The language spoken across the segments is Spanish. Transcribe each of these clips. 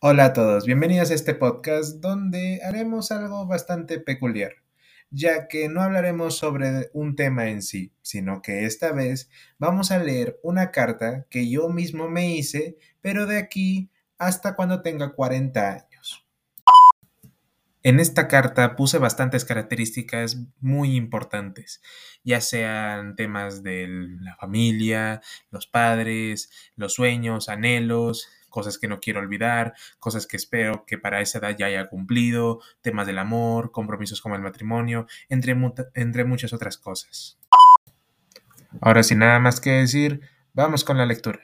Hola a todos, bienvenidos a este podcast donde haremos algo bastante peculiar, ya que no hablaremos sobre un tema en sí, sino que esta vez vamos a leer una carta que yo mismo me hice, pero de aquí hasta cuando tenga 40 años. En esta carta puse bastantes características muy importantes, ya sean temas de la familia, los padres, los sueños, anhelos, cosas que no quiero olvidar, cosas que espero que para esa edad ya haya cumplido, temas del amor, compromisos como el matrimonio, entre, muchas otras cosas. Ahora sin nada más que decir, vamos con la lectura.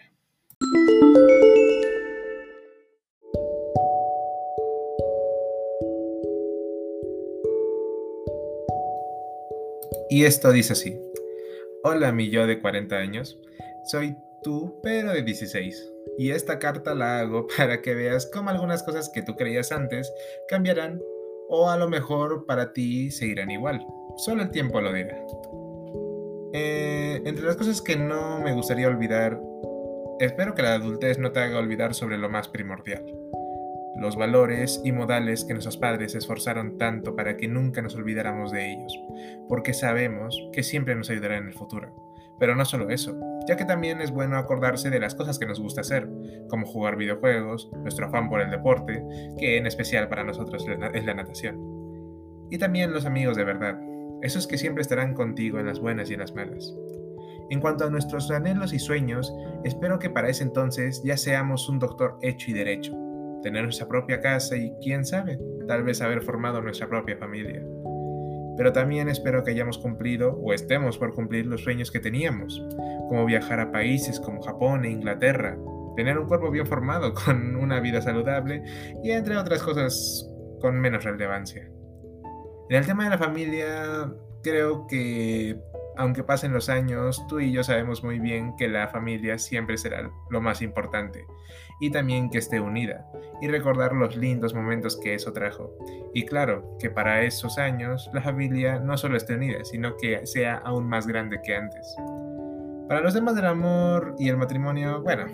Y esto dice así. Hola mi yo de 40 años, soy tú pero de 16 y esta carta la hago para que veas cómo algunas cosas que tú creías antes cambiarán o a lo mejor para ti seguirán igual. Solo el tiempo lo dirá. Eh, entre las cosas que no me gustaría olvidar, espero que la adultez no te haga olvidar sobre lo más primordial. Los valores y modales que nuestros padres esforzaron tanto para que nunca nos olvidáramos de ellos, porque sabemos que siempre nos ayudará en el futuro. Pero no solo eso, ya que también es bueno acordarse de las cosas que nos gusta hacer, como jugar videojuegos, nuestro afán por el deporte, que en especial para nosotros es la natación. Y también los amigos de verdad, esos que siempre estarán contigo en las buenas y en las malas. En cuanto a nuestros anhelos y sueños, espero que para ese entonces ya seamos un doctor hecho y derecho, tener nuestra propia casa y, quién sabe, tal vez haber formado nuestra propia familia pero también espero que hayamos cumplido o estemos por cumplir los sueños que teníamos, como viajar a países como Japón e Inglaterra, tener un cuerpo bien formado con una vida saludable y entre otras cosas con menos relevancia. En el tema de la familia, creo que aunque pasen los años, tú y yo sabemos muy bien que la familia siempre será lo más importante y también que esté unida y recordar los lindos momentos que eso trajo. Y claro, que para esos años la familia no solo esté unida, sino que sea aún más grande que antes. Para los temas del amor y el matrimonio, bueno,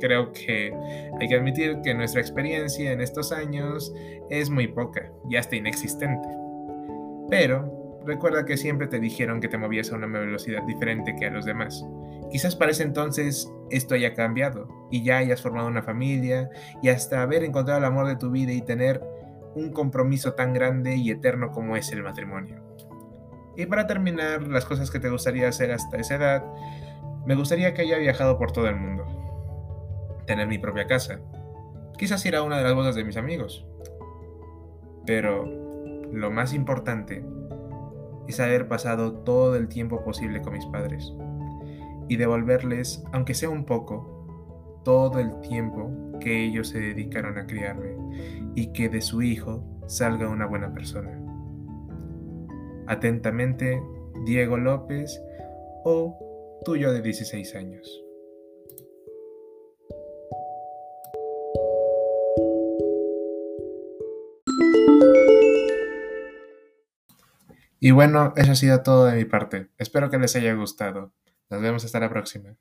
creo que hay que admitir que nuestra experiencia en estos años es muy poca y hasta inexistente. Pero Recuerda que siempre te dijeron que te movías a una velocidad diferente que a los demás. Quizás para ese entonces esto haya cambiado y ya hayas formado una familia y hasta haber encontrado el amor de tu vida y tener un compromiso tan grande y eterno como es el matrimonio. Y para terminar, las cosas que te gustaría hacer hasta esa edad, me gustaría que haya viajado por todo el mundo. Tener mi propia casa. Quizás ir a una de las bodas de mis amigos. Pero lo más importante es haber pasado todo el tiempo posible con mis padres y devolverles, aunque sea un poco, todo el tiempo que ellos se dedicaron a criarme y que de su hijo salga una buena persona. Atentamente, Diego López o tuyo de 16 años. Y bueno, eso ha sido todo de mi parte. Espero que les haya gustado. Nos vemos hasta la próxima.